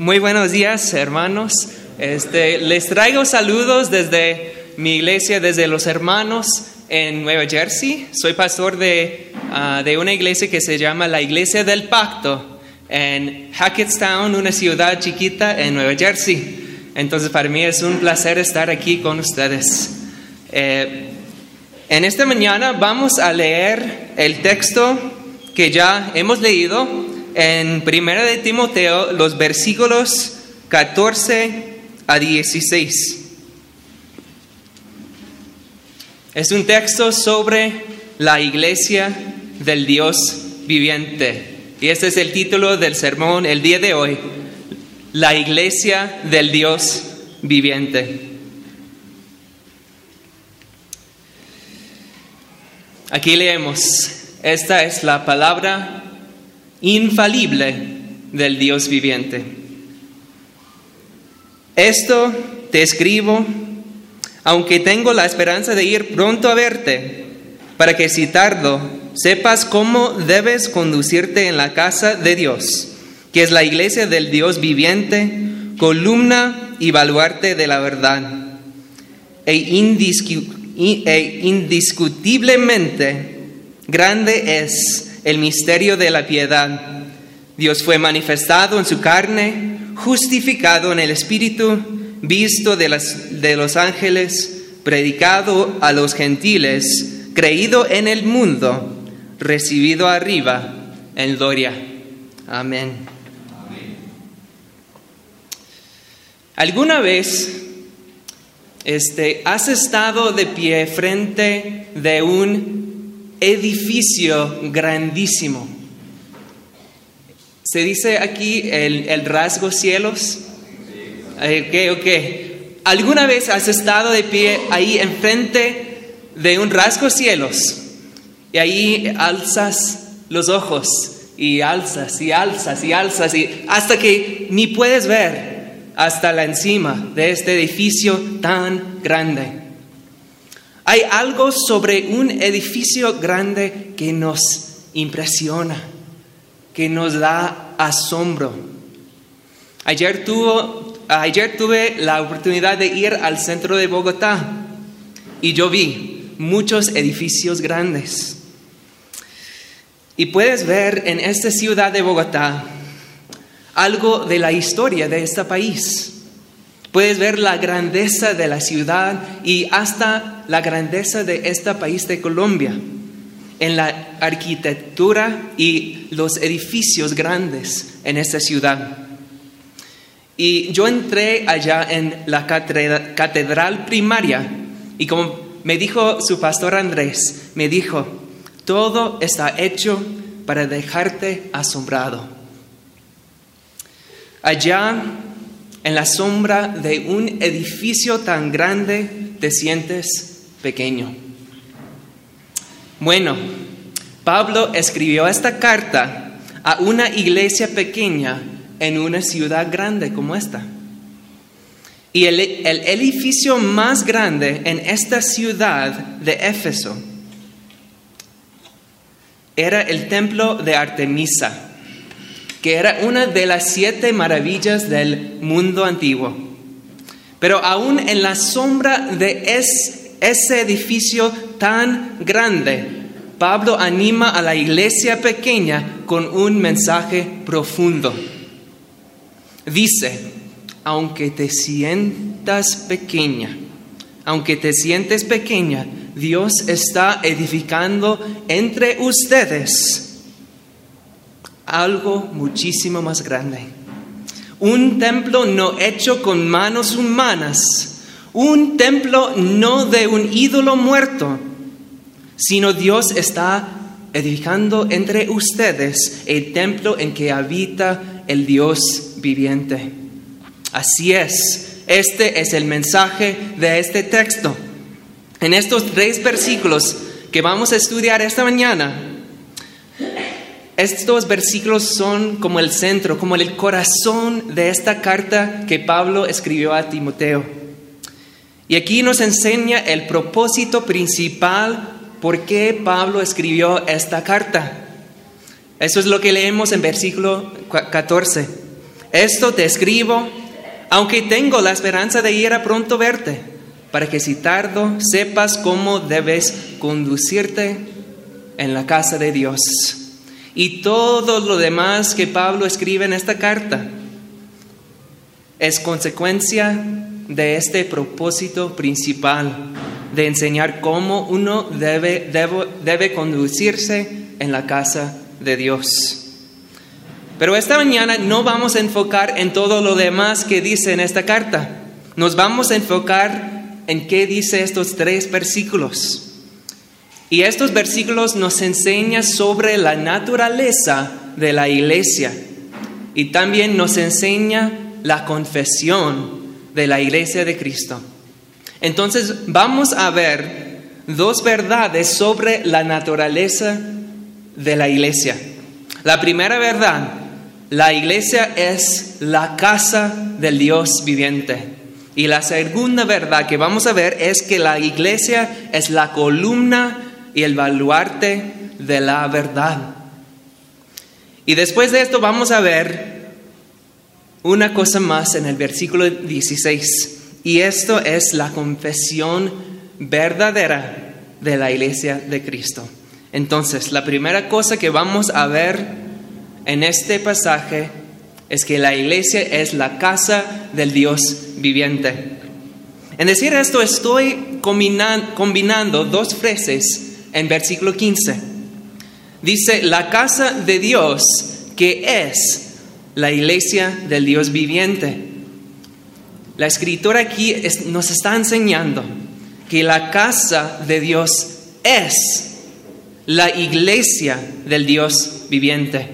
Muy buenos días, hermanos. Este, les traigo saludos desde mi iglesia, desde los hermanos en Nueva Jersey. Soy pastor de, ah, de una iglesia que se llama la Iglesia del Pacto en Hackettstown, una ciudad chiquita en Nueva Jersey. Entonces, para mí es un placer estar aquí con ustedes. Eh, en esta mañana vamos a leer el texto que ya hemos leído en Primera de Timoteo los versículos 14 a 16. Es un texto sobre la iglesia del Dios viviente. Y este es el título del sermón el día de hoy. La iglesia del Dios viviente. Aquí leemos, esta es la palabra infalible del Dios viviente. Esto te escribo, aunque tengo la esperanza de ir pronto a verte, para que si tardo sepas cómo debes conducirte en la casa de Dios, que es la iglesia del Dios viviente, columna y baluarte de la verdad, e, e indiscutiblemente grande es el misterio de la piedad. Dios fue manifestado en su carne, justificado en el Espíritu, visto de, de los ángeles, predicado a los gentiles, creído en el mundo, recibido arriba en gloria. Amén. ¿Alguna vez este, has estado de pie frente de un edificio grandísimo. Se dice aquí el, rasgo cielos. Ok, ok. ¿Alguna vez has estado de pie ahí enfrente de un rasgo cielos? Y ahí alzas los ojos y alzas y alzas y alzas y hasta que ni puedes ver hasta la encima de este edificio tan grande. Hay algo sobre un edificio grande que nos impresiona, que nos da asombro. Ayer, ayer tuve la oportunidad de ir al centro de Bogotá y yo vi muchos edificios grandes. Y puedes ver en esta ciudad de Bogotá algo de la historia de este país. Puedes ver la grandeza de la ciudad y hasta la grandeza de este país de Colombia en la arquitectura y los edificios grandes en esta ciudad. Y yo entré allá en la catedral primaria y como me dijo su pastor Andrés, me dijo, todo está hecho para dejarte asombrado. Allá en la sombra de un edificio tan grande te sientes pequeño. Bueno, Pablo escribió esta carta a una iglesia pequeña en una ciudad grande como esta. Y el, el, edificio más grande en esta ciudad de Éfeso era el templo de Artemisa que era una de las siete maravillas del mundo antiguo. Pero aún en la sombra de ese edificio tan grande, Pablo anima a la iglesia pequeña con un mensaje profundo. Dice, aunque te sientas pequeña, aunque te sientes pequeña, Dios está edificando entre ustedes algo muchísimo más grande. Un templo no hecho con manos humanas, un templo no de un ídolo muerto, sino Dios está edificando entre ustedes el templo en que habita el Dios viviente. Así es, este es el mensaje de este texto. En estos tres versículos que vamos a estudiar esta mañana, estos versículos son como el centro, como el corazón de esta carta que Pablo escribió a Timoteo. Y aquí nos enseña el propósito principal por qué Pablo escribió esta carta. Eso es lo que leemos en versículo 14. Esto te escribo, aunque tengo la esperanza de ir a pronto verte, para que si tardo sepas cómo debes conducirte en la casa de Dios. Y todo lo demás que Pablo escribe en esta carta es consecuencia de este propósito principal de enseñar cómo uno debe, debe, conducirse en la casa de Dios. Pero esta mañana no vamos a enfocar en todo lo demás que dice en esta carta. Nos vamos a enfocar en qué dice estos tres versículos. Y estos versículos nos enseñan sobre la naturaleza de la iglesia y también nos enseña la confesión de la iglesia de Cristo. Entonces vamos a ver dos verdades sobre la naturaleza de la iglesia. La primera verdad, la iglesia es la casa del Dios viviente. Y la segunda verdad que vamos a ver es que la iglesia es la columna y el baluarte de la verdad. Y después de esto vamos a ver una cosa más en el versículo 16. Y esto es la confesión verdadera de la iglesia de Cristo. Entonces, la primera cosa que vamos a ver en este pasaje es que la iglesia es la casa del Dios viviente. En decir esto estoy combinando dos frases en versículo 15. Dice, la casa de Dios que es la iglesia del Dios viviente. La escritura aquí nos está enseñando que la casa de Dios es la iglesia del Dios viviente.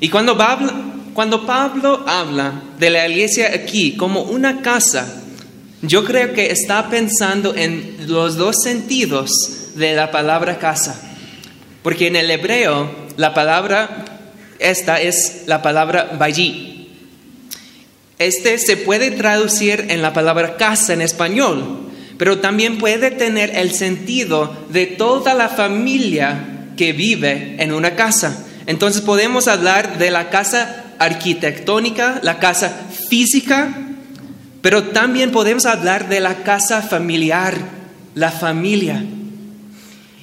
Y cuando Pablo, cuando Pablo habla de la iglesia aquí como una casa, yo creo que está pensando en los dos sentidos de la palabra casa. Porque en el hebreo la palabra, esta es la palabra bayi. Este se puede traducir en la palabra casa en español, pero también puede tener el sentido de toda la familia que vive en una casa. Entonces podemos hablar de la casa arquitectónica, la casa física, pero también podemos hablar de la casa familiar, la familia.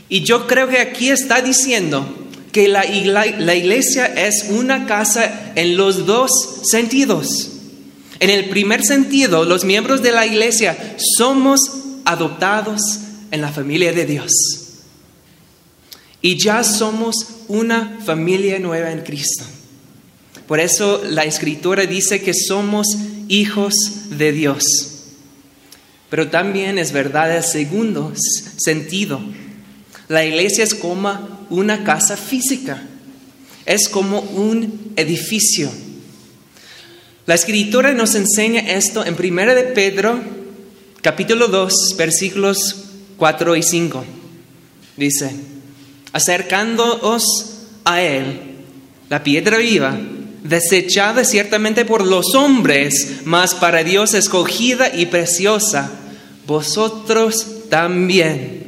Y yo creo que aquí está diciendo que la, iglesia es una casa en los dos sentidos. En el primer sentido, los miembros de la iglesia somos adoptados en la familia de Dios. Y ya somos una familia nueva en Cristo. Por eso la escritura dice que somos hijos de Dios. Pero también es verdad el segundo sentido la iglesia es como una casa física, es como un edificio. La escritura nos enseña esto en 1 de Pedro, capítulo 2, versículos 4 y 5. Dice, acercándoos a él, la piedra viva, desechada ciertamente por los hombres, mas para Dios escogida y preciosa, vosotros también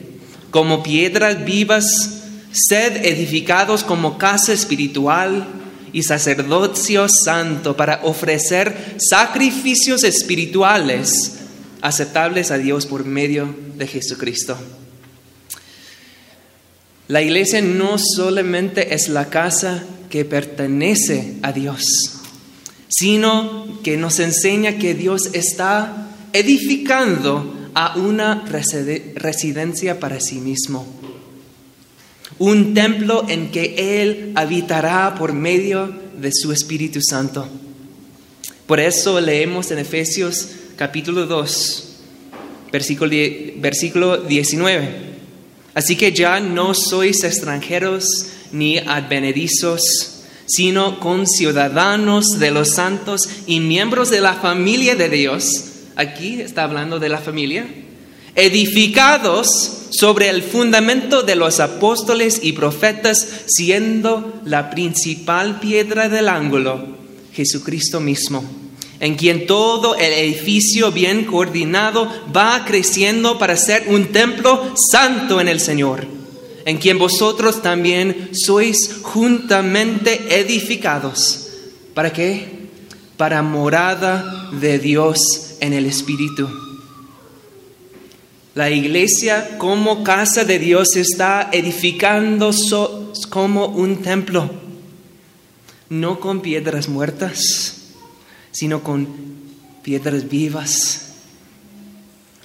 como piedras vivas, sed edificados como casa espiritual y sacerdocio santo para ofrecer sacrificios espirituales aceptables a Dios por medio de Jesucristo. La iglesia no solamente es la casa que pertenece a Dios, sino que nos enseña que Dios está edificando a una residencia para sí mismo, un templo en que Él habitará por medio de su Espíritu Santo. Por eso leemos en Efesios capítulo 2, versículo, versículo 19. Así que ya no sois extranjeros ni advenedizos, sino conciudadanos de los santos y miembros de la familia de Dios aquí está hablando de la familia, edificados sobre el fundamento de los apóstoles y profetas, siendo la principal piedra del ángulo Jesucristo mismo, en quien todo el edificio bien coordinado va creciendo para ser un templo santo en el Señor, en quien vosotros también sois juntamente edificados. ¿Para qué? para morada de Dios en el Espíritu. La iglesia como casa de Dios está edificando como un templo, no con piedras muertas, sino con piedras vivas,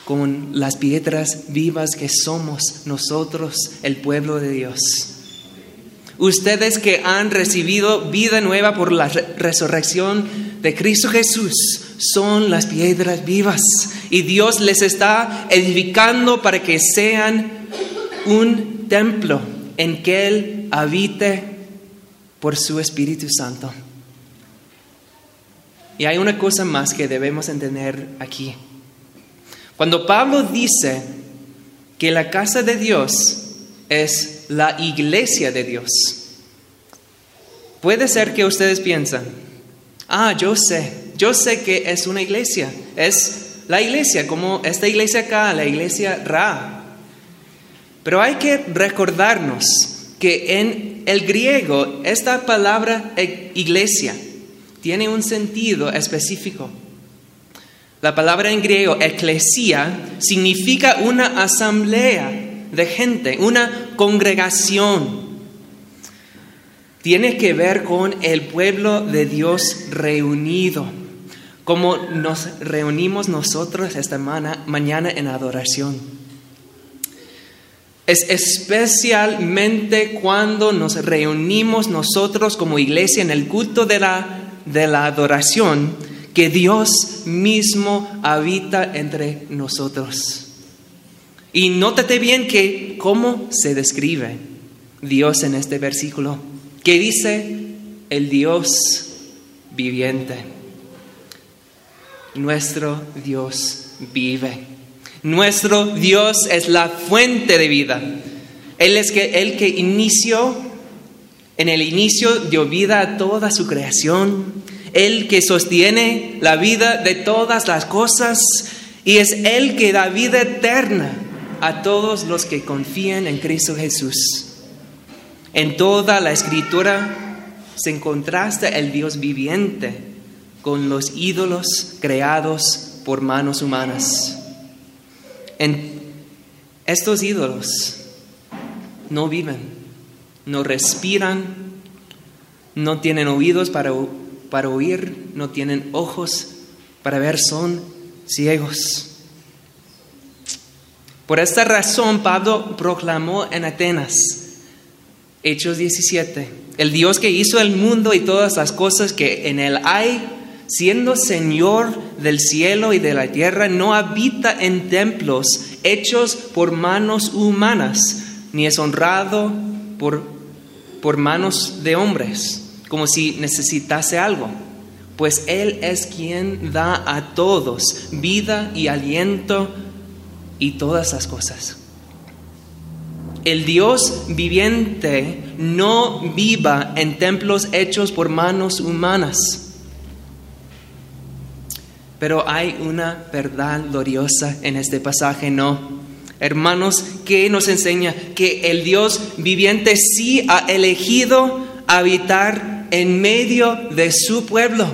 con las piedras vivas que somos nosotros, el pueblo de Dios. Ustedes que han recibido vida nueva por la resurrección de Cristo Jesús son las piedras vivas y Dios les está edificando para que sean un templo en que Él habite por su Espíritu Santo. Y hay una cosa más que debemos entender aquí. Cuando Pablo dice que la casa de Dios es la iglesia de Dios, puede ser que ustedes piensan, ah, yo sé, yo sé que es una iglesia, es la iglesia, como esta iglesia acá, la iglesia Ra. Pero hay que recordarnos que en el griego esta palabra e, iglesia tiene un sentido específico. La palabra en griego eclesia significa una asamblea de gente, una congregación. Tiene que ver con el pueblo de Dios reunido como nos reunimos nosotros esta mañana en adoración. Es especialmente cuando nos reunimos nosotros como iglesia en el culto de la, de la adoración que Dios mismo habita entre nosotros. Y nótate bien que cómo se describe Dios en este versículo, que dice el Dios viviente. Nuestro Dios vive. Nuestro Dios es la fuente de vida. Él es el que inició, en el inicio dio vida a toda su creación. Él que sostiene la vida de todas las cosas y es Él que da vida eterna a todos los que confían en Cristo Jesús. En toda la escritura se contrasta el Dios viviente con los ídolos creados por manos humanas. En estos ídolos no viven, no respiran, no tienen oídos para, para oír, no tienen ojos para ver, son ciegos. Por esta razón Pablo proclamó en Atenas, Hechos 17, el Dios que hizo el mundo y todas las cosas que en él hay, siendo Señor del cielo y de la tierra, no habita en templos hechos por manos humanas, ni es honrado por, por manos de hombres, como si necesitase algo, pues Él es quien da a todos vida y aliento y todas las cosas. El Dios viviente no viva en templos hechos por manos humanas pero hay una verdad gloriosa en este pasaje, ¿no? Hermanos, que nos enseña que el Dios viviente sí ha elegido habitar en medio de su pueblo.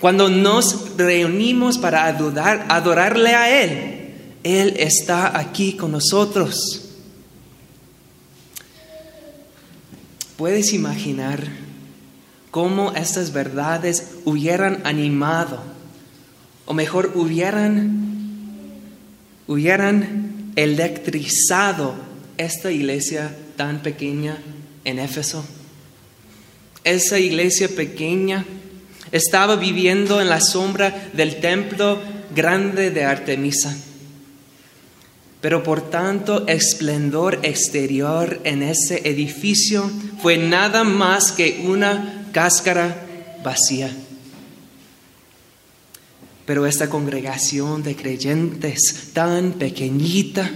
Cuando nos reunimos para adorar, adorarle a Él, Él está aquí con nosotros. ¿Puedes imaginar cómo estas verdades hubieran animado o mejor hubieran, hubieran electrizado esta iglesia tan pequeña en Éfeso. Esa iglesia pequeña estaba viviendo en la sombra del templo grande de Artemisa. Pero por tanto esplendor exterior en ese edificio fue nada más que una cáscara vacía. Pero esta congregación de creyentes tan pequeñita,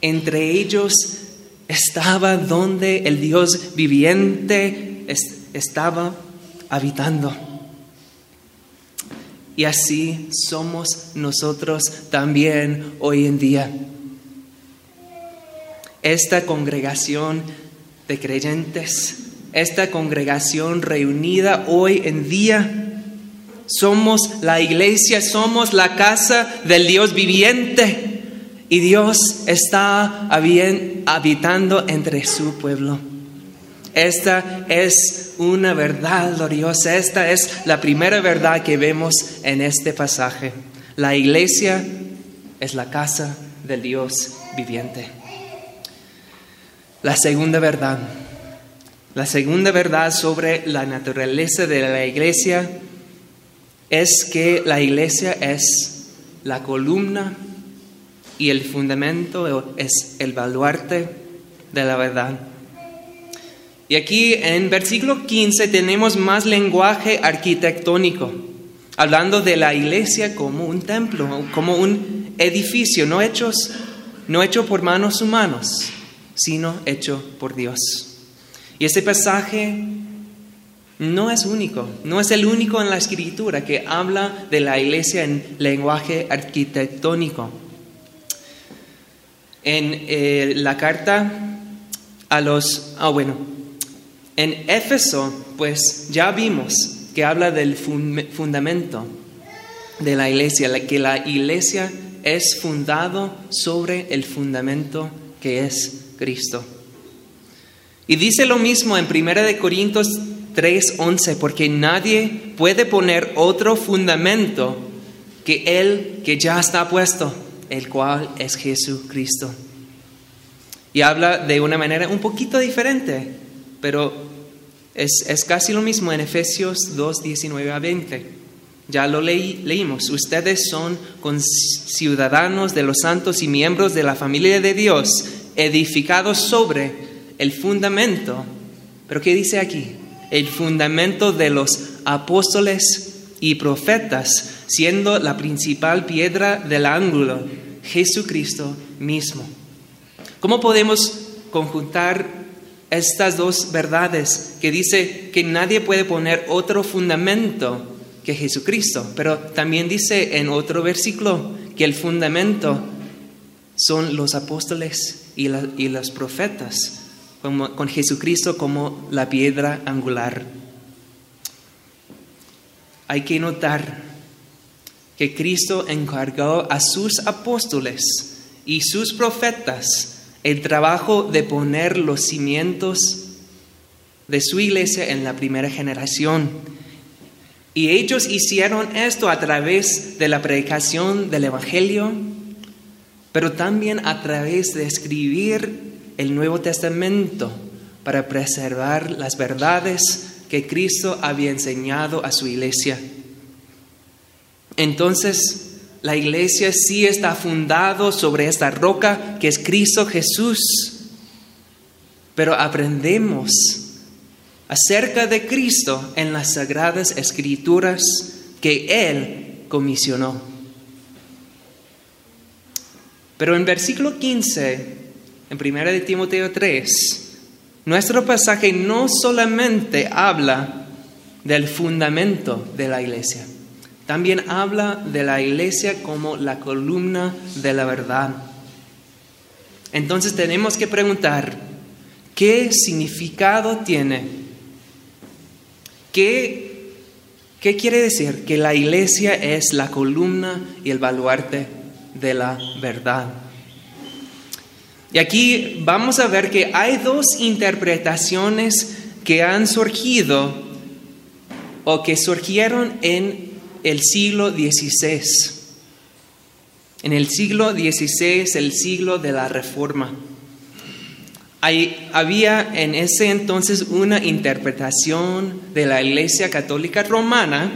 entre ellos estaba donde el Dios viviente estaba habitando. Y así somos nosotros también hoy en día. Esta congregación de creyentes, esta congregación reunida hoy en día, Somos la iglesia, somos la casa del Dios viviente. Y Dios está habitando entre su pueblo. Esta es una verdad gloriosa. Esta es la primera verdad que vemos en este pasaje. La iglesia es la casa del Dios viviente. La segunda verdad. La segunda verdad sobre la naturaleza de la iglesia es que la iglesia es la columna y el fundamento es el baluarte de la verdad. Y aquí en versículo 15 tenemos más lenguaje arquitectónico, hablando de la iglesia como un templo, como un edificio, no, no hecho por manos humanos, sino hecho por Dios. Y este pasaje no es único, no es el único en la escritura que habla de la iglesia en lenguaje arquitectónico. En eh, la carta a los, ah bueno, en Éfeso, pues ya vimos que habla del fundamento de la iglesia, que la iglesia es fundado sobre el fundamento que es Cristo. Y dice lo mismo en 1 Corintios 3:11, porque nadie puede poner otro fundamento que el que ya está puesto, el cual es Jesucristo. Y habla de una manera un poquito diferente, pero es, casi lo mismo en Efesios 2, 19 a 20. Ya lo leí, leímos. Ustedes son ciudadanos de los santos y miembros de la familia de Dios, edificados sobre el fundamento. Pero ¿qué dice aquí? El fundamento de los apóstoles y profetas, siendo la principal piedra del ángulo, Jesucristo mismo. ¿Cómo podemos conjuntar estas dos verdades que dice que nadie puede poner otro fundamento que Jesucristo, pero también dice en otro versículo que el fundamento son los apóstoles y, los profetas, con Jesucristo como la piedra angular. Hay que notar que Cristo encargó a sus apóstoles y sus profetas el trabajo de poner los cimientos de su iglesia en la primera generación. Y ellos hicieron esto a través de la predicación del Evangelio, pero también a través de escribir el Nuevo Testamento para preservar las verdades que Cristo había enseñado a su iglesia. Entonces, la iglesia sí está fundado sobre esta roca que es Cristo Jesús. Pero aprendemos acerca de Cristo en las sagradas escrituras que Él comisionó. Pero en versículo 15, en 1 de Timoteo 3, nuestro pasaje no solamente habla del fundamento de la iglesia, también habla de la iglesia como la columna de la verdad. Entonces tenemos que preguntar, ¿qué significado tiene? ¿Qué, ¿Qué quiere decir? Que la iglesia es la columna y el baluarte de la verdad. Y aquí vamos a ver que hay dos interpretaciones que han surgido o que surgieron en el siglo XVI. En el siglo XVI, el siglo de la Reforma. había en ese entonces una interpretación de la Iglesia Católica Romana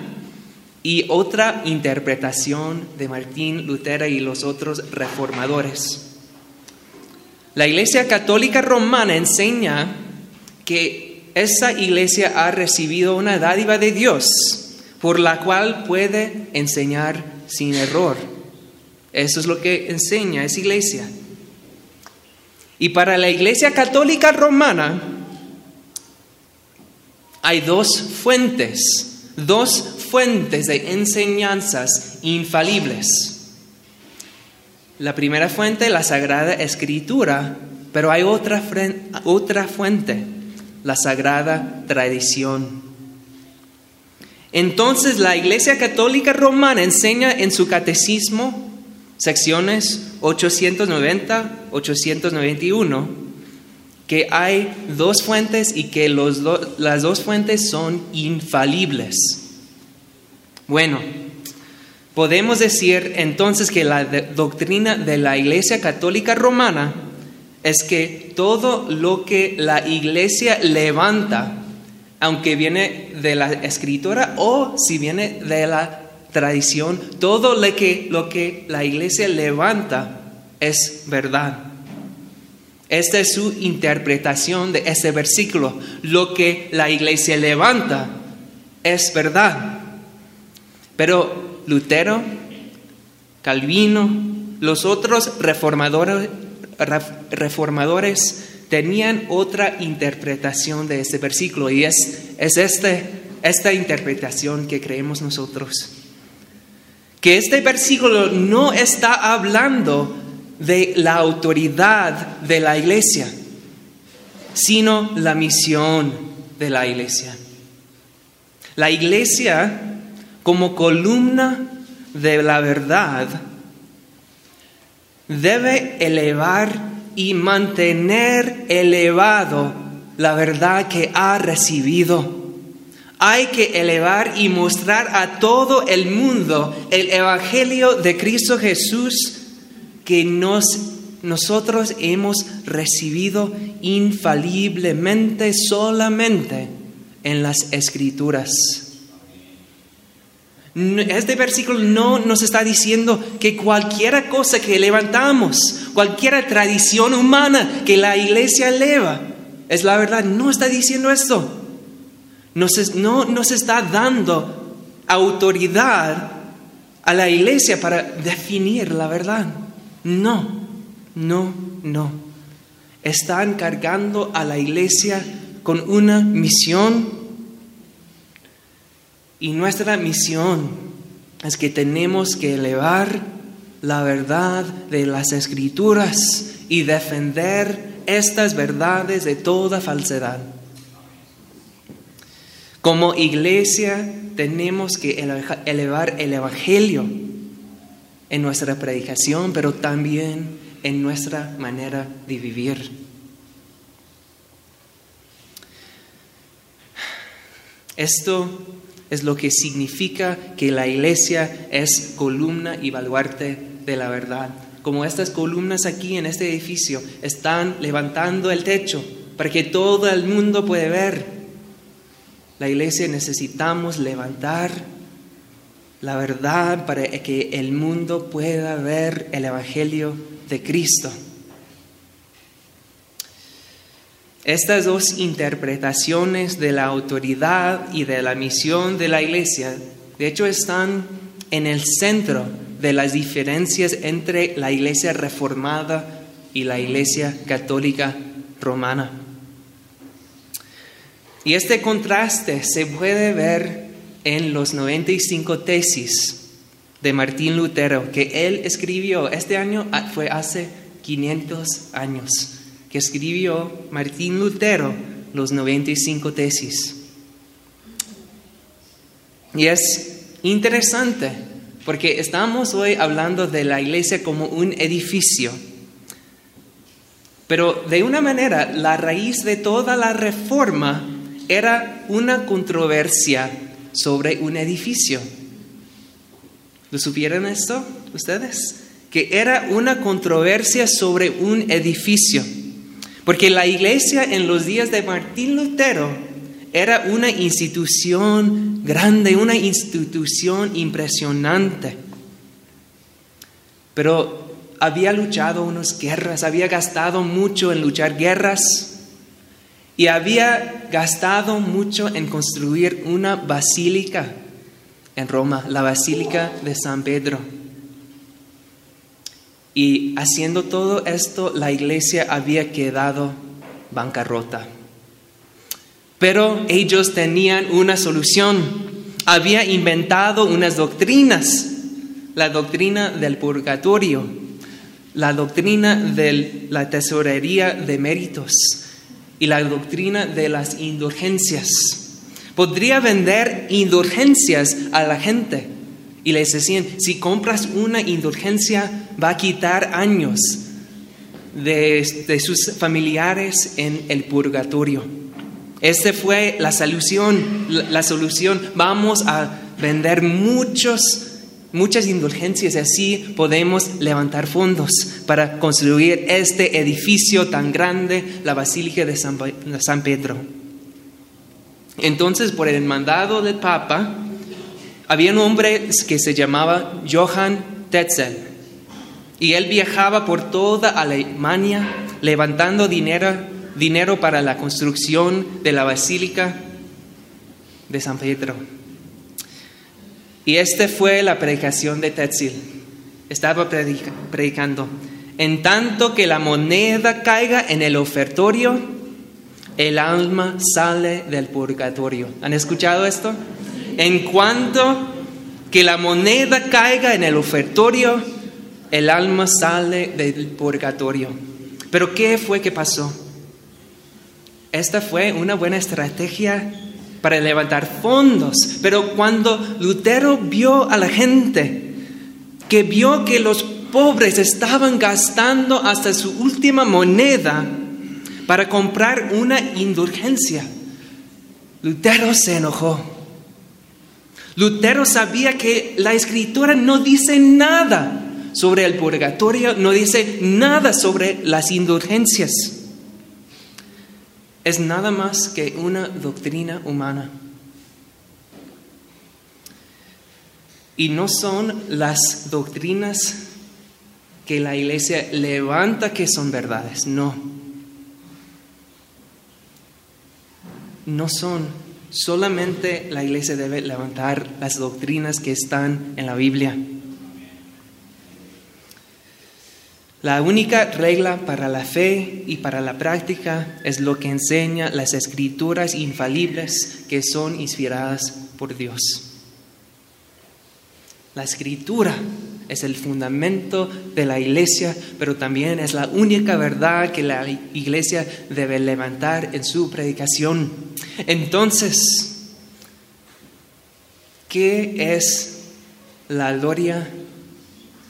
y otra interpretación de Martín Lutero y los otros reformadores. La Iglesia Católica Romana enseña que esa iglesia ha recibido una dádiva de Dios por la cual puede enseñar sin error. Eso es lo que enseña esa iglesia. Y para la iglesia católica romana hay dos fuentes, dos fuentes de enseñanzas infalibles. La primera fuente, la Sagrada Escritura, pero hay otra, otra fuente, la Sagrada Tradición. Entonces la Iglesia Católica Romana enseña en su catecismo, secciones 890, 891, que hay dos fuentes y que los las dos fuentes son infalibles. Bueno, podemos decir entonces que la doctrina de la Iglesia Católica Romana es que todo lo que la Iglesia levanta, aunque viene de la escritura o si viene de la tradición, todo lo que, lo que la Iglesia levanta es verdad. Esta es su interpretación de ese versículo. Lo que la iglesia levanta es verdad. Pero Lutero, Calvino, los otros reformadores, reformadores tenían otra interpretación de ese versículo y es, es este, esta interpretación que creemos nosotros. Que este versículo no está hablando de la autoridad de la iglesia, sino la misión de la iglesia. La iglesia como columna de la verdad debe elevar y mantener elevado la verdad que ha recibido. Hay que elevar y mostrar a todo el mundo el Evangelio de Cristo Jesús que nos, nosotros hemos recibido infaliblemente solamente en las escrituras. Este versículo no nos está diciendo que cualquier cosa que levantamos, cualquier tradición humana que la iglesia eleva, es la verdad. No está diciendo esto. No nos está dando autoridad a la iglesia para definir la verdad. No, no, no. Están cargando a la iglesia con una misión y nuestra misión es que tenemos que elevar la verdad de las escrituras y defender estas verdades de toda falsedad. Como iglesia tenemos que elevar el Evangelio en nuestra predicación, pero también en nuestra manera de vivir. Esto es lo que significa que la iglesia es columna y baluarte de la verdad. Como estas columnas aquí en este edificio están levantando el techo para que todo el mundo pueda ver. La iglesia necesitamos levantar la verdad para que el mundo pueda ver el Evangelio de Cristo. Estas dos interpretaciones de la autoridad y de la misión de la iglesia, de hecho, están en el centro de las diferencias entre la iglesia reformada y la iglesia católica romana. Y este contraste se puede ver en los 95 tesis de Martín Lutero que él escribió, este año ah, fue hace 500 años, escribió Martín Lutero los 95 tesis. Y es interesante porque estamos hoy hablando de la iglesia como un edificio. Pero de una manera, la raíz de toda la reforma era una controversia sobre un edificio. ¿Lo supieron esto ustedes? Que era una controversia sobre un edificio. Porque la iglesia en los días de Martín Lutero era una institución grande, una institución impresionante. Pero había luchado unas guerras, había gastado mucho en luchar guerras y había gastado mucho en construir una basílica en Roma, la Basílica de San Pedro. Y haciendo todo esto, la iglesia había quedado bancarrota. Pero ellos tenían una solución. Había inventado unas doctrinas. La doctrina del purgatorio, la doctrina de la tesorería de méritos, y la doctrina de las indulgencias. Podría vender indulgencias a la gente. Y les decían, si compras una indulgencia, va a quitar años de, de sus familiares en el purgatorio. Esta fue la solución, la solución. Vamos a vender muchos muchas indulgencias y así podemos levantar fondos para construir este edificio tan grande, la Basílica de San Pedro. Entonces, por el mandado del Papa, había un hombre que se llamaba Johann Tetzel y él viajaba por toda Alemania levantando dinero, dinero para la construcción de la Basílica de San Pedro. Y esta fue la predicación de Tetzel. Estaba predicando. En tanto que la moneda caiga en el ofertorio, el alma sale del purgatorio. ¿Han escuchado esto? En cuanto que la moneda caiga en el ofertorio, el alma sale del purgatorio. Pero ¿qué fue que pasó? Esta fue una buena estrategia para levantar fondos, pero cuando Lutero vio a la gente, que vio que los pobres estaban gastando hasta su última moneda para comprar una indulgencia, Lutero se enojó. Lutero sabía que la escritura no dice nada sobre el purgatorio, no dice nada sobre las indulgencias. Es nada más que una doctrina humana. Y no son las doctrinas que la iglesia levanta que son verdades, no. No son Solamente la iglesia debe levantar las doctrinas que están en la Biblia. La única regla para la fe y para la práctica es lo que enseña las escrituras infalibles que son inspiradas por Dios. La escritura es el fundamento de la iglesia, pero también es la única verdad que la iglesia debe levantar en su predicación. Entonces, ¿qué es la gloria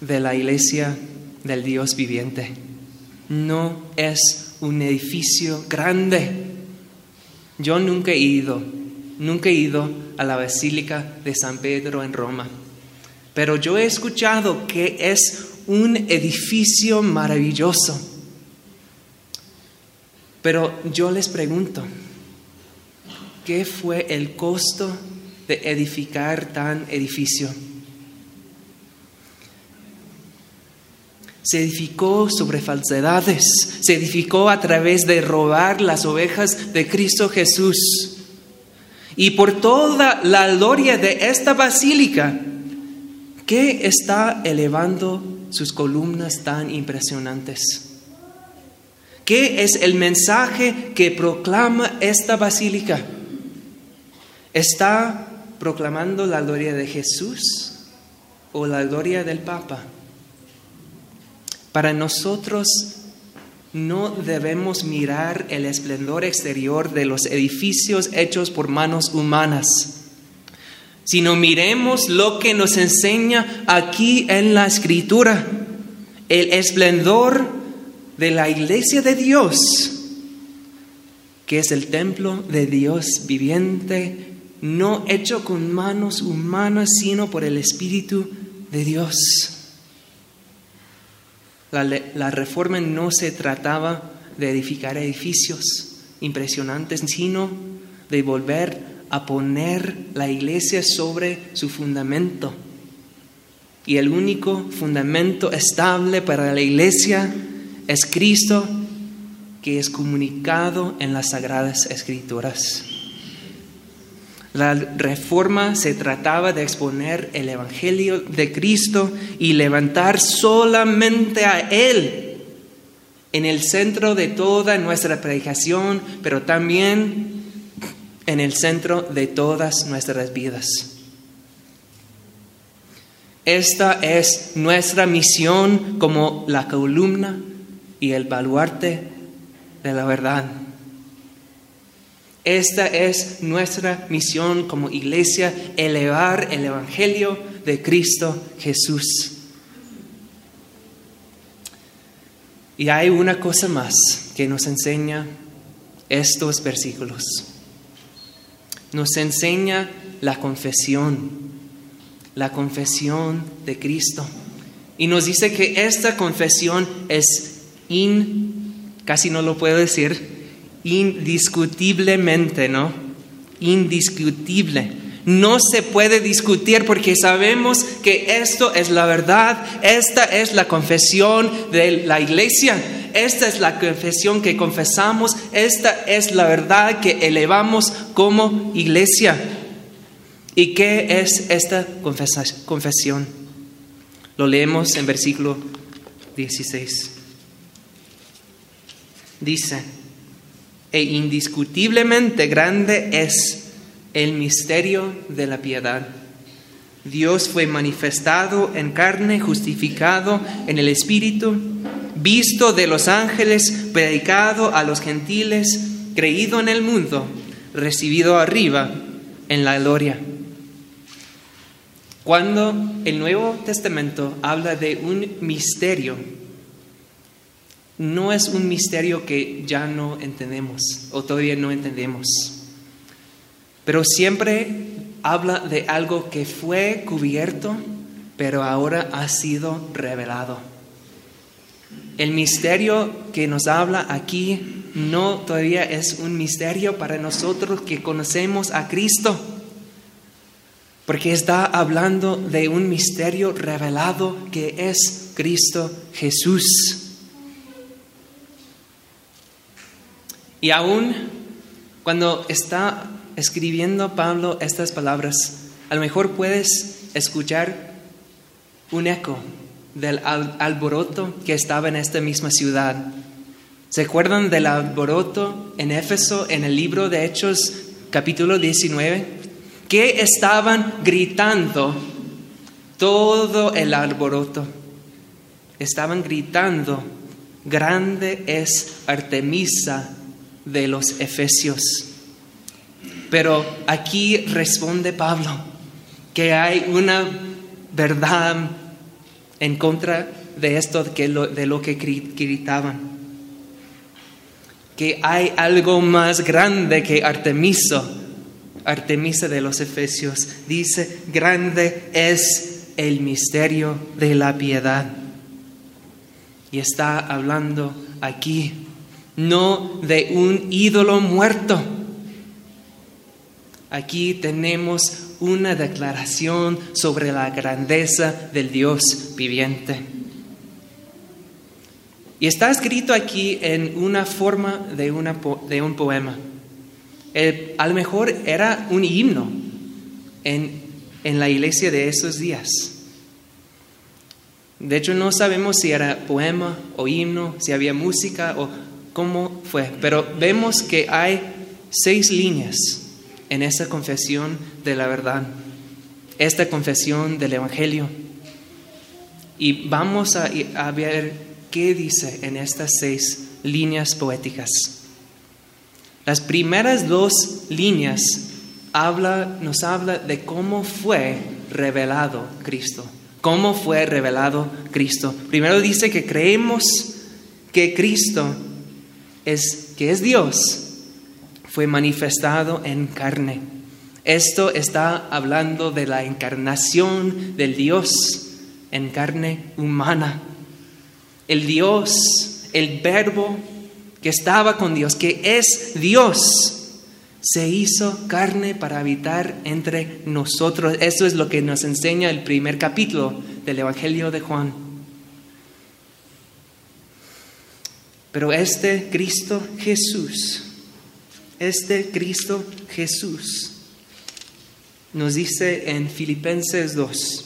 de la iglesia del Dios viviente? No es un edificio grande. Yo nunca he ido, nunca he ido a la Basílica de San Pedro en Roma pero yo he escuchado que es un edificio maravilloso. Pero yo les pregunto, ¿qué fue el costo de edificar tan edificio? Se edificó sobre falsedades, se edificó a través de robar las ovejas de Cristo Jesús. Y por toda la gloria de esta basílica, ¿Qué está elevando sus columnas tan impresionantes? ¿Qué es el mensaje que proclama esta basílica? ¿Está proclamando la gloria de Jesús o la gloria del Papa? Para nosotros no debemos mirar el esplendor exterior de los edificios hechos por manos humanas sino miremos lo que nos enseña aquí en la escritura, el esplendor de la iglesia de Dios, que es el templo de Dios viviente, no hecho con manos humanas, sino por el Espíritu de Dios. La, reforma no se trataba de edificar edificios impresionantes, sino de volver a poner la iglesia sobre su fundamento. Y el único fundamento estable para la iglesia es Cristo que es comunicado en las sagradas escrituras. La reforma se trataba de exponer el Evangelio de Cristo y levantar solamente a Él en el centro de toda nuestra predicación, pero también en el centro de todas nuestras vidas. Esta es nuestra misión como la columna y el baluarte de la verdad. Esta es nuestra misión como iglesia, elevar el Evangelio de Cristo Jesús. Y hay una cosa más que nos enseña estos versículos. Nos enseña la confesión, la confesión de Cristo. Y nos dice que esta confesión es in, casi no lo puedo decir, indiscutiblemente, ¿no? Indiscutible. No se puede discutir porque sabemos que esto es la verdad, esta es la confesión de la iglesia, esta es la confesión que confesamos, esta es la verdad que elevamos como iglesia. ¿Y qué es esta confesión? Lo leemos en versículo 16. Dice, e indiscutiblemente grande es el misterio de la piedad. Dios fue manifestado en carne, justificado en el Espíritu, visto de los ángeles, predicado a los gentiles, creído en el mundo, recibido arriba en la gloria. Cuando el Nuevo Testamento habla de un misterio, no es un misterio que ya no entendemos o todavía no entendemos, pero siempre habla de algo que fue cubierto, pero ahora ha sido revelado. El misterio que nos habla aquí no todavía es un misterio para nosotros que conocemos a Cristo, porque está hablando de un misterio revelado que es Cristo Jesús. Y aún cuando está escribiendo Pablo estas palabras, a lo mejor puedes escuchar un eco del alboroto que estaba en esta misma ciudad. ¿Se acuerdan del alboroto en Éfeso en el libro de Hechos capítulo 19? Que estaban gritando todo el alboroto. Estaban gritando, grande es Artemisa de los Efesios. Pero aquí responde Pablo que hay una verdad en contra de esto de lo que gritaban. Que hay algo más grande que Artemiso, Artemisa de los Efesios. Dice, grande es el misterio de la piedad. Y está hablando aquí no de un ídolo muerto. Aquí tenemos una declaración sobre la grandeza del Dios viviente. Y está escrito aquí en una forma de, de un poema. a lo mejor era un himno en, en la iglesia de esos días. De hecho, no sabemos si era poema o himno, si había música o cómo fue, pero vemos que hay seis líneas en esa confesión de la verdad, esta confesión del Evangelio. Y vamos a, ver qué dice en estas seis líneas poéticas. Las primeras dos líneas habla, nos habla de cómo fue revelado Cristo. ¿Cómo fue revelado Cristo? Primero dice que creemos que Cristo es que es Dios, fue manifestado en carne. Esto está hablando de la encarnación del Dios en carne humana. El Dios, el verbo que estaba con Dios, que es Dios, se hizo carne para habitar entre nosotros. Eso es lo que nos enseña el primer capítulo del Evangelio de Juan. Pero este Cristo Jesús, este Cristo Jesús, nos dice en Filipenses 2,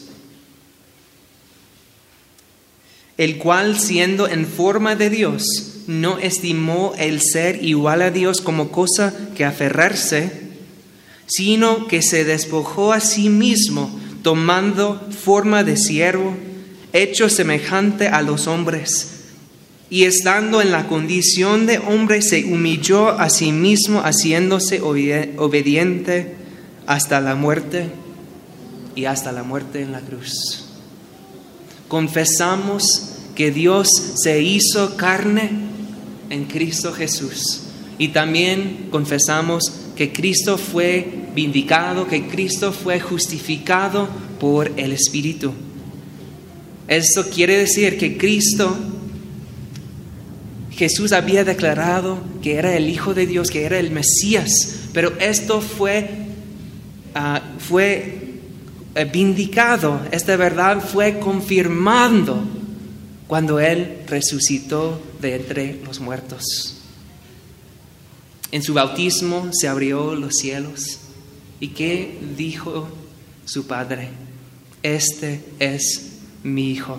el cual siendo en forma de Dios, no estimó el ser igual a Dios como cosa que aferrarse, sino que se despojó a sí mismo, tomando forma de siervo, hecho semejante a los hombres y estando en la condición de hombre se humilló a sí mismo haciéndose obediente hasta la muerte y hasta la muerte en la cruz. Confesamos que Dios se hizo carne en Cristo Jesús y también confesamos que Cristo fue vindicado, que Cristo fue justificado por el Espíritu. Esto quiere decir que Cristo Jesús había declarado que era el Hijo de Dios, que era el Mesías, pero esto fue, ah, fue eh, vindicado, esta verdad fue confirmando cuando Él resucitó de entre los muertos. En su bautismo se abrió los cielos. ¿Y qué dijo su Padre? Este es mi Hijo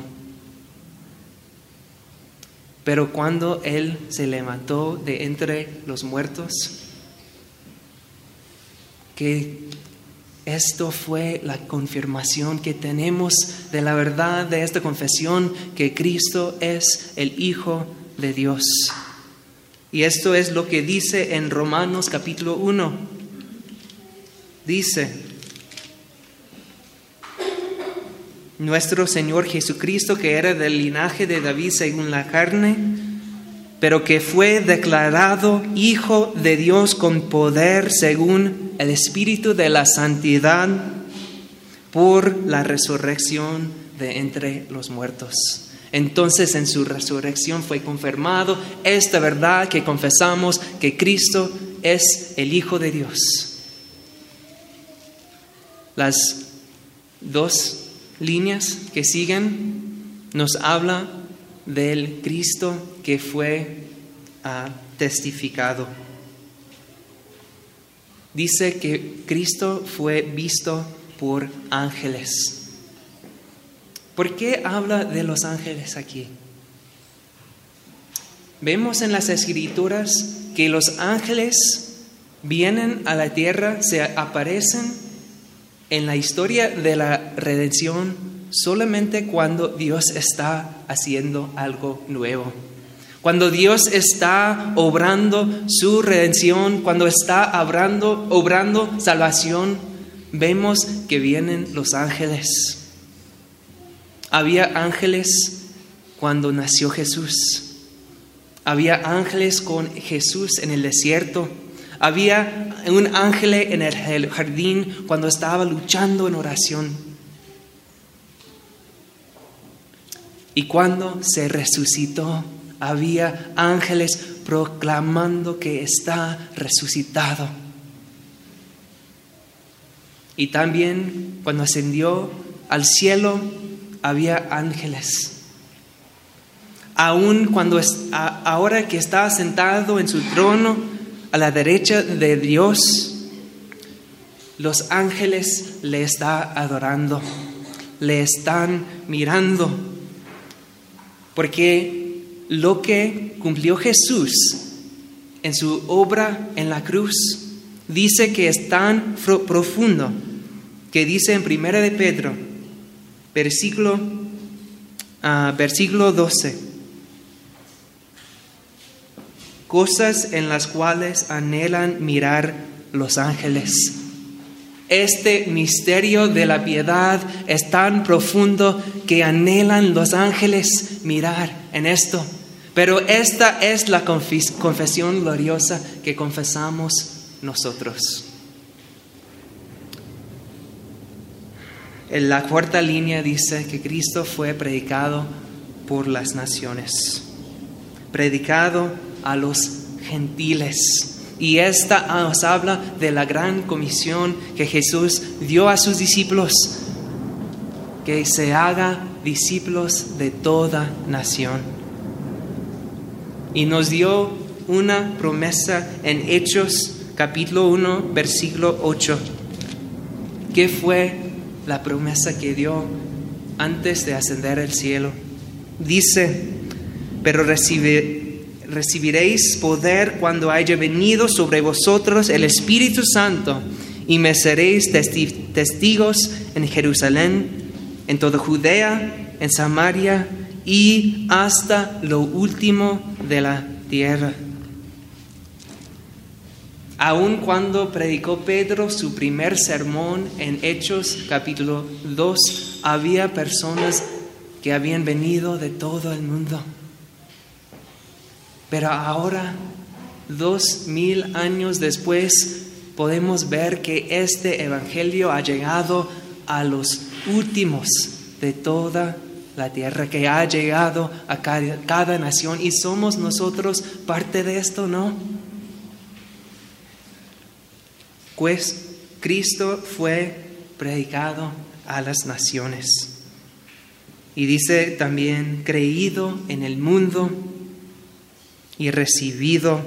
pero cuando Él se levantó de entre los muertos, que esto fue la confirmación que tenemos de la verdad de esta confesión, que Cristo es el Hijo de Dios. Y esto es lo que dice en Romanos capítulo 1. Dice, nuestro Señor Jesucristo, que era del linaje de David según la carne, pero que fue declarado Hijo de Dios con poder según el Espíritu de la Santidad por la resurrección de entre los muertos. Entonces en su resurrección fue confirmado esta verdad que confesamos que Cristo es el Hijo de Dios. Las dos líneas que siguen nos habla del Cristo que fue ah, testificado. Dice que Cristo fue visto por ángeles. ¿Por qué habla de los ángeles aquí? Vemos en las escrituras que los ángeles vienen a la tierra, se aparecen en la historia de la redención solamente cuando Dios está haciendo algo nuevo. Cuando Dios está obrando su redención, cuando está obrando, obrando salvación, vemos que vienen los ángeles. Había ángeles cuando nació Jesús. Había ángeles con Jesús en el desierto. Había un ángel en el jardín cuando estaba luchando en oración. Y cuando se resucitó, había ángeles proclamando que está resucitado. Y también cuando ascendió al cielo, había ángeles. Aún cuando ahora que está sentado en su trono, a la derecha de Dios, los ángeles le están adorando, le están mirando, porque lo que cumplió Jesús en su obra en la cruz dice que es tan profundo que dice en Primera de Pedro, versículo, uh, versículo 12 cosas en las cuales anhelan mirar los ángeles. Este misterio de la piedad es tan profundo que anhelan los ángeles mirar en esto. Pero esta es la confesión gloriosa que confesamos nosotros. En la cuarta línea dice que Cristo fue predicado por las naciones, predicado a los gentiles. Y esta nos habla de la gran comisión que Jesús dio a sus discípulos, que se haga discípulos de toda nación. Y nos dio una promesa en Hechos capítulo 1, versículo 8. ¿Qué fue la promesa que dio antes de ascender al cielo? Dice, pero recibe, recibiréis poder cuando haya venido sobre vosotros el Espíritu Santo y me seréis testigos en Jerusalén, en toda Judea, en Samaria y hasta lo último de la tierra. Aun cuando predicó Pedro su primer sermón en Hechos capítulo 2, había personas que habían venido de todo el mundo. Pero ahora, dos mil años después, podemos ver que este Evangelio ha llegado a los últimos de toda la tierra, que ha llegado a cada, nación y somos nosotros parte de esto, ¿no? Pues Cristo fue predicado a las naciones. Y dice también, creído en el mundo y recibido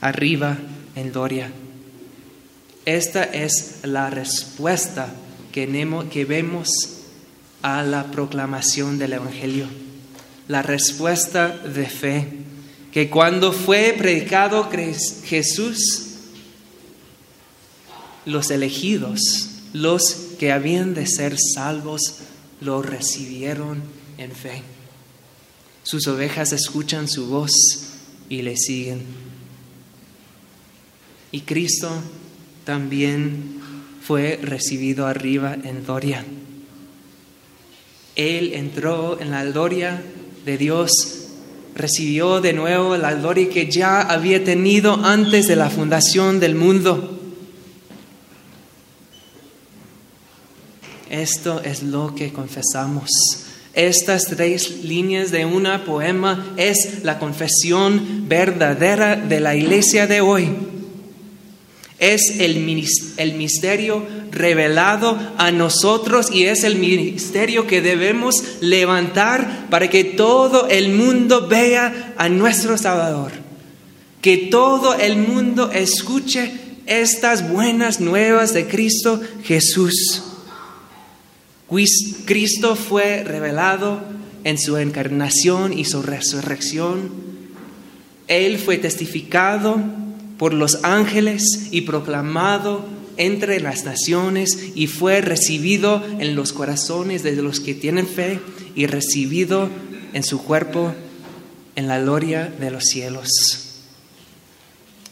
arriba en gloria. Esta es la respuesta que, vemos a la proclamación del Evangelio, la respuesta de fe, que cuando fue predicado Jesús, los elegidos, los que habían de ser salvos, lo recibieron en fe. Sus ovejas escuchan su voz y le siguen. Y Cristo también fue recibido arriba en Doria. Él entró en la gloria de Dios, recibió de nuevo la gloria que ya había tenido antes de la fundación del mundo. Esto es lo que confesamos. Estas tres líneas de una poema es la confesión verdadera de la iglesia de hoy. Es el, misterio revelado a nosotros y es el misterio que debemos levantar para que todo el mundo vea a nuestro Salvador. Que todo el mundo escuche estas buenas nuevas de Cristo Jesús. Cristo fue revelado en su encarnación y su resurrección. Él fue testificado por los ángeles y proclamado entre las naciones y fue recibido en los corazones de los que tienen fe y recibido en su cuerpo en la gloria de los cielos.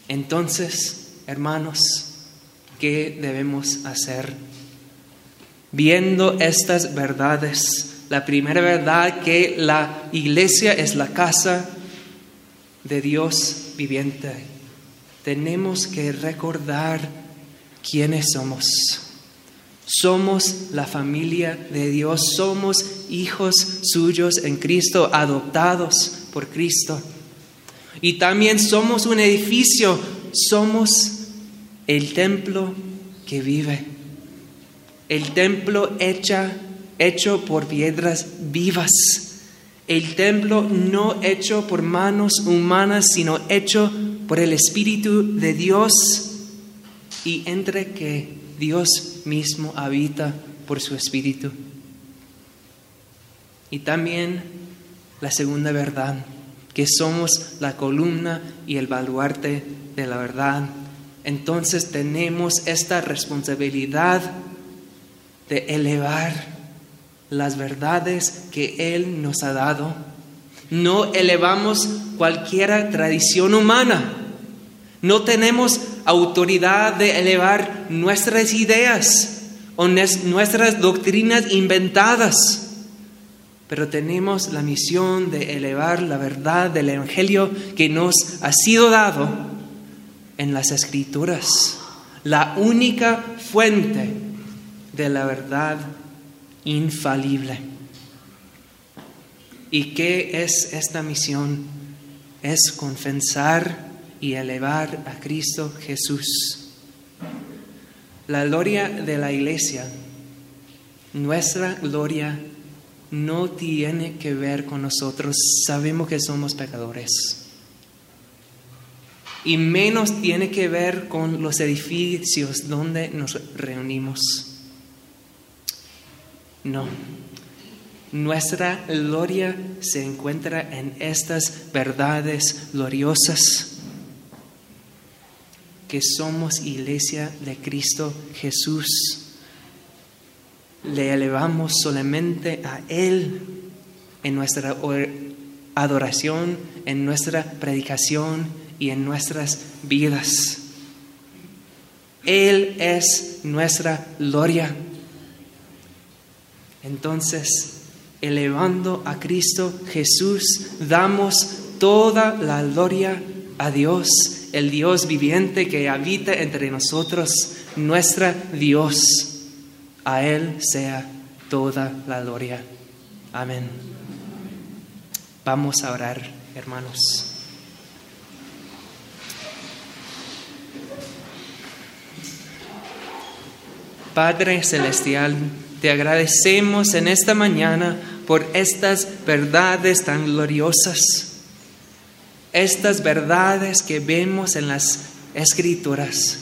Entonces, hermanos, ¿qué debemos hacer? Viendo estas verdades, la primera verdad que la iglesia es la casa de Dios viviente tenemos que recordar quiénes somos. Somos la familia de Dios, somos hijos suyos en Cristo, adoptados por Cristo. Y también somos un edificio, somos el templo que vive, el templo hecha, hecho por piedras vivas, el templo no hecho por manos humanas, sino hecho por el Espíritu de Dios y entre que Dios mismo habita por su Espíritu. Y también la segunda verdad, que somos la columna y el baluarte de la verdad. Entonces tenemos esta responsabilidad de elevar las verdades que Él nos ha dado. No elevamos cualquier tradición humana. No tenemos autoridad de elevar nuestras ideas o nuestras doctrinas inventadas, pero tenemos la misión de elevar la verdad del Evangelio que nos ha sido dado en las Escrituras, la única fuente de la verdad infalible. ¿Y qué es esta misión? Es confesar y elevar a Cristo Jesús. La gloria de la iglesia, nuestra gloria, no tiene que ver con nosotros. Sabemos que somos pecadores. Y menos tiene que ver con los edificios donde nos reunimos. No, nuestra gloria se encuentra en estas verdades gloriosas, que somos iglesia de Cristo Jesús. Le elevamos solamente a Él en nuestra adoración, en nuestra predicación y en nuestras vidas. Él es nuestra gloria. Entonces, elevando a Cristo Jesús, damos toda la gloria a Dios, el Dios viviente que habita entre nosotros, nuestra Dios. A Él sea toda la gloria. Amén. Vamos a orar, hermanos. Padre Celestial, te agradecemos en esta mañana por estas verdades tan gloriosas, estas verdades que vemos en las escrituras,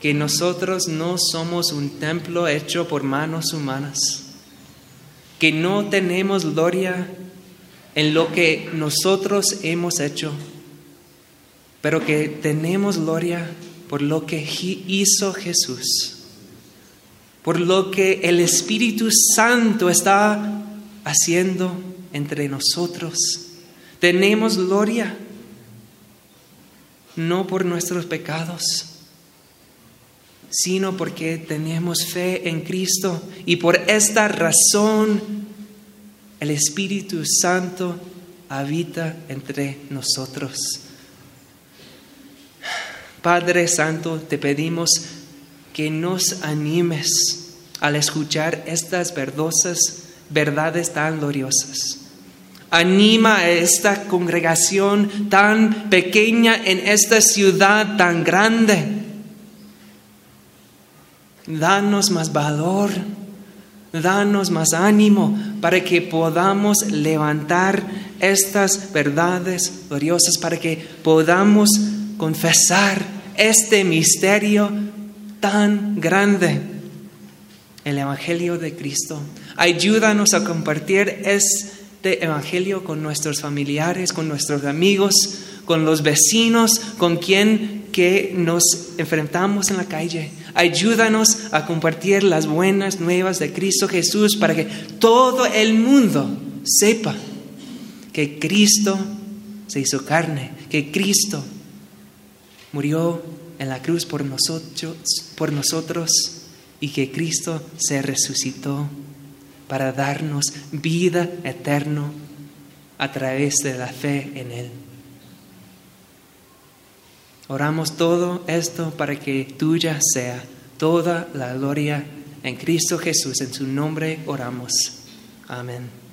que nosotros no somos un templo hecho por manos humanas, que no tenemos gloria en lo que nosotros hemos hecho, pero que tenemos gloria por lo que hizo Jesús por lo que el Espíritu Santo está haciendo entre nosotros. Tenemos gloria, no por nuestros pecados, sino porque tenemos fe en Cristo y por esta razón el Espíritu Santo habita entre nosotros. Padre Santo, te pedimos que nos animes al escuchar estas verdosas verdades tan gloriosas. Anima a esta congregación tan pequeña en esta ciudad tan grande. Danos más valor, danos más ánimo para que podamos levantar estas verdades gloriosas, para que podamos confesar este misterio tan grande, el Evangelio de Cristo. Ayúdanos a compartir este Evangelio con nuestros familiares, con nuestros amigos, con los vecinos, con quien que nos enfrentamos en la calle. Ayúdanos a compartir las buenas nuevas de Cristo Jesús para que todo el mundo sepa que Cristo se hizo carne, que Cristo murió en la cruz por nosotros, por nosotros y que Cristo se resucitó para darnos vida eterna a través de la fe en Él. Oramos todo esto para que tuya sea toda la gloria en Cristo Jesús. En su nombre oramos. Amén.